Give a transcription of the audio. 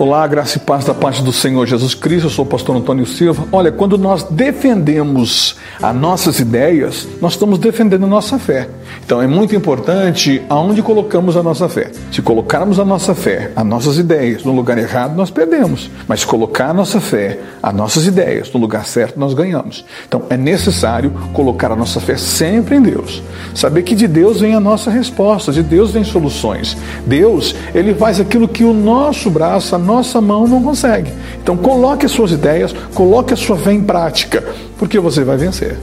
Olá, graça e paz da parte do Senhor Jesus Cristo. Eu sou o pastor Antônio Silva. Olha, quando nós defendemos as nossas ideias, nós estamos defendendo a nossa fé. Então é muito importante aonde colocamos a nossa fé. Se colocarmos a nossa fé, as nossas ideias no lugar errado, nós perdemos. Mas se colocar a nossa fé, as nossas ideias no lugar certo, nós ganhamos. Então é necessário colocar a nossa fé sempre em Deus. Saber que de Deus vem a nossa resposta, de Deus vem soluções. Deus, ele faz aquilo que o nosso braço, a nossa mão não consegue. Então coloque as suas ideias, coloque a sua fé em prática, porque você vai vencer.